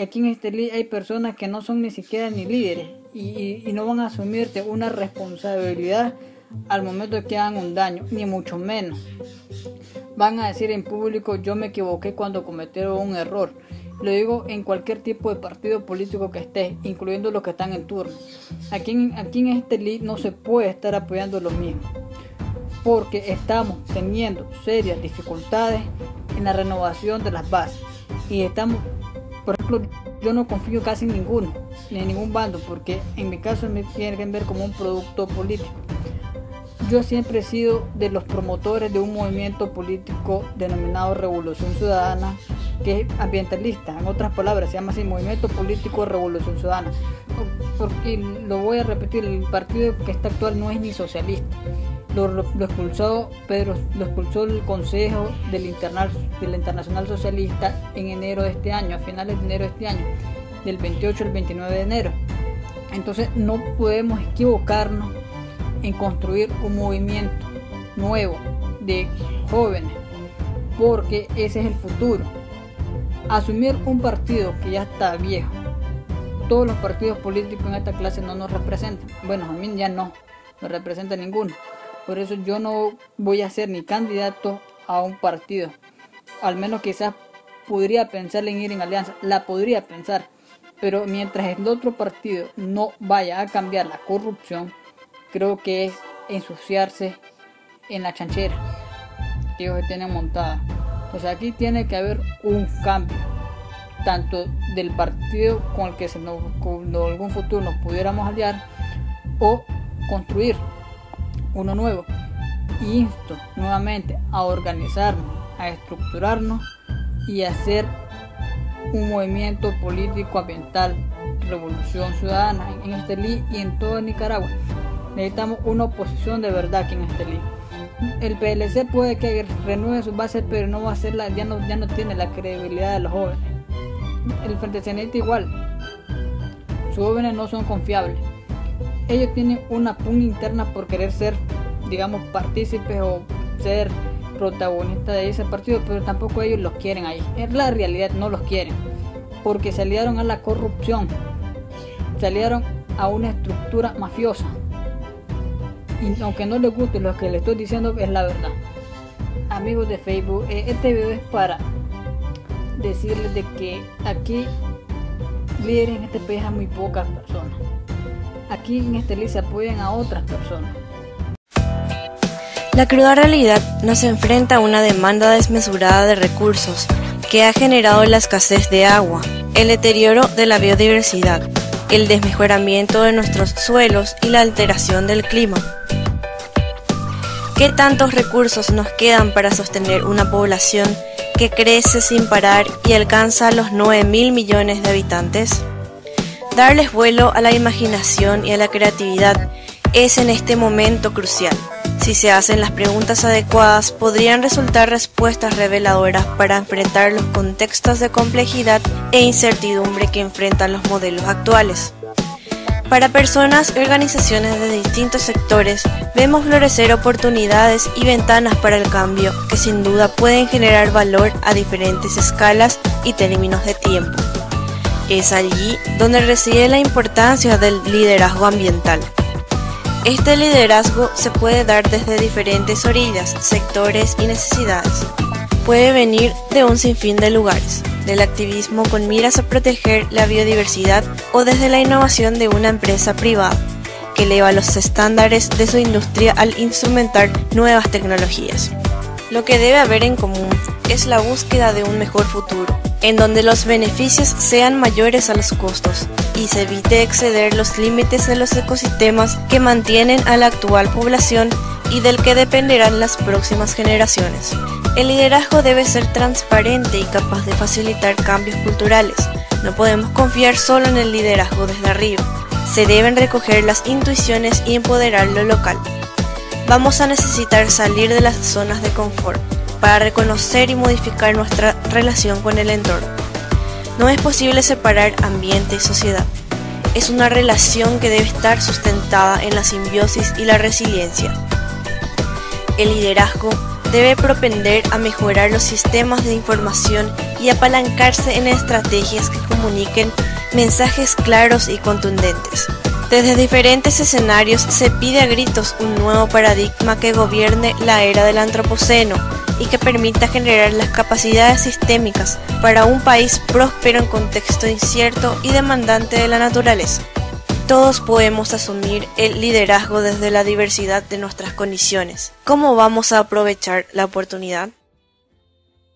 aquí en este hay personas que no son ni siquiera ni líderes y, no van a asumirte una responsabilidad al momento de que hagan un daño, ni mucho menos. Van a decir en público yo me equivoqué cuando cometieron un error. Lo digo en cualquier tipo de partido político que esté, incluyendo los que están en turno. Aquí en, aquí en este lead no se puede estar apoyando lo mismo, porque estamos teniendo serias dificultades en la renovación de las bases. Y estamos, por ejemplo, yo no confío casi en ninguno, ni en ningún bando, porque en mi caso me tienen ver como un producto político. Yo siempre he sido de los promotores de un movimiento político denominado Revolución Ciudadana, que es ambientalista, en otras palabras, se llama así Movimiento Político Revolución Ciudadana. Porque lo voy a repetir, el partido que está actual no es ni socialista. Lo, expulsó Pedro, lo expulsó el Consejo del, Internal, del Internacional Socialista en enero de este año, a finales de enero de este año, del 28 al 29 de enero. Entonces no podemos equivocarnos en construir un movimiento nuevo de jóvenes, porque ese es el futuro. Asumir un partido que ya está viejo. Todos los partidos políticos en esta clase no nos representan. Bueno, a mí ya no me representa ninguno. Por eso yo no voy a ser ni candidato a un partido. Al menos quizás podría pensar en ir en alianza. La podría pensar. Pero mientras el otro partido no vaya a cambiar la corrupción, creo que es ensuciarse en la chanchera que ellos tienen montada. Pues aquí tiene que haber un cambio, tanto del partido con el que se nos, en algún futuro nos pudiéramos aliar o construir uno nuevo. Y insto nuevamente a organizarnos, a estructurarnos y a hacer un movimiento político ambiental, revolución ciudadana en este y en toda Nicaragua. Necesitamos una oposición de verdad aquí en este libro. El PLC puede que renueve sus bases, pero no va a ser ya no, ya no tiene la credibilidad de los jóvenes. El Frente Cenete igual. Sus jóvenes no son confiables. Ellos tienen una pugna interna por querer ser, digamos, partícipes o ser protagonistas de ese partido, pero tampoco ellos los quieren ahí. Es la realidad, no los quieren. Porque salieron a la corrupción. Salieron a una estructura mafiosa y aunque no les guste lo que les estoy diciendo es la verdad. Amigos de Facebook, eh, este video es para decirles de que aquí líderes en este país a muy pocas personas. Aquí en este list se apoyan a otras personas. La cruda realidad nos enfrenta a una demanda desmesurada de recursos que ha generado la escasez de agua, el deterioro de la biodiversidad, el desmejoramiento de nuestros suelos y la alteración del clima. ¿Qué tantos recursos nos quedan para sostener una población que crece sin parar y alcanza los 9 mil millones de habitantes? Darles vuelo a la imaginación y a la creatividad es en este momento crucial. Si se hacen las preguntas adecuadas, podrían resultar respuestas reveladoras para enfrentar los contextos de complejidad e incertidumbre que enfrentan los modelos actuales. Para personas y organizaciones de distintos sectores, vemos florecer oportunidades y ventanas para el cambio que sin duda pueden generar valor a diferentes escalas y términos de tiempo. Es allí donde reside la importancia del liderazgo ambiental. Este liderazgo se puede dar desde diferentes orillas, sectores y necesidades. Puede venir de un sinfín de lugares, del activismo con miras a proteger la biodiversidad o desde la innovación de una empresa privada que eleva los estándares de su industria al instrumentar nuevas tecnologías. Lo que debe haber en común es la búsqueda de un mejor futuro, en donde los beneficios sean mayores a los costos y se evite exceder los límites de los ecosistemas que mantienen a la actual población y del que dependerán las próximas generaciones. El liderazgo debe ser transparente y capaz de facilitar cambios culturales. No podemos confiar solo en el liderazgo desde arriba. Se deben recoger las intuiciones y empoderar lo local. Vamos a necesitar salir de las zonas de confort para reconocer y modificar nuestra relación con el entorno. No es posible separar ambiente y sociedad. Es una relación que debe estar sustentada en la simbiosis y la resiliencia. El liderazgo debe propender a mejorar los sistemas de información y apalancarse en estrategias que comuniquen mensajes claros y contundentes. Desde diferentes escenarios se pide a gritos un nuevo paradigma que gobierne la era del antropoceno y que permita generar las capacidades sistémicas para un país próspero en contexto incierto y demandante de la naturaleza. Todos podemos asumir el liderazgo desde la diversidad de nuestras condiciones. ¿Cómo vamos a aprovechar la oportunidad?